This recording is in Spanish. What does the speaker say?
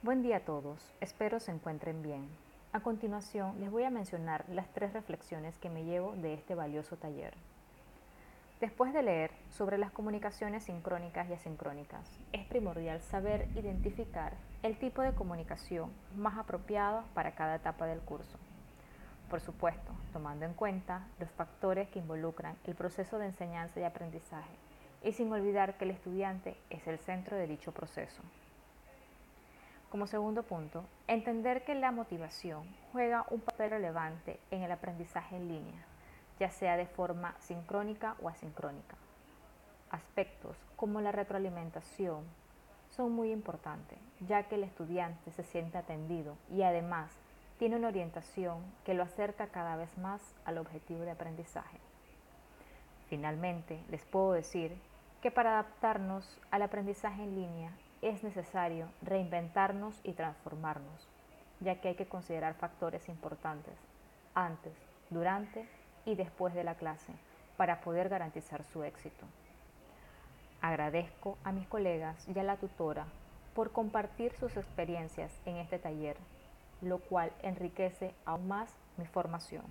Buen día a todos, espero se encuentren bien. A continuación les voy a mencionar las tres reflexiones que me llevo de este valioso taller. Después de leer sobre las comunicaciones sincrónicas y asincrónicas, es primordial saber identificar el tipo de comunicación más apropiado para cada etapa del curso. Por supuesto, tomando en cuenta los factores que involucran el proceso de enseñanza y aprendizaje, y sin olvidar que el estudiante es el centro de dicho proceso. Como segundo punto, entender que la motivación juega un papel relevante en el aprendizaje en línea, ya sea de forma sincrónica o asincrónica. Aspectos como la retroalimentación son muy importantes, ya que el estudiante se siente atendido y además tiene una orientación que lo acerca cada vez más al objetivo de aprendizaje. Finalmente, les puedo decir que para adaptarnos al aprendizaje en línea es necesario reinventarnos y transformarnos, ya que hay que considerar factores importantes antes, durante y después de la clase para poder garantizar su éxito. Agradezco a mis colegas y a la tutora por compartir sus experiencias en este taller, lo cual enriquece aún más mi formación.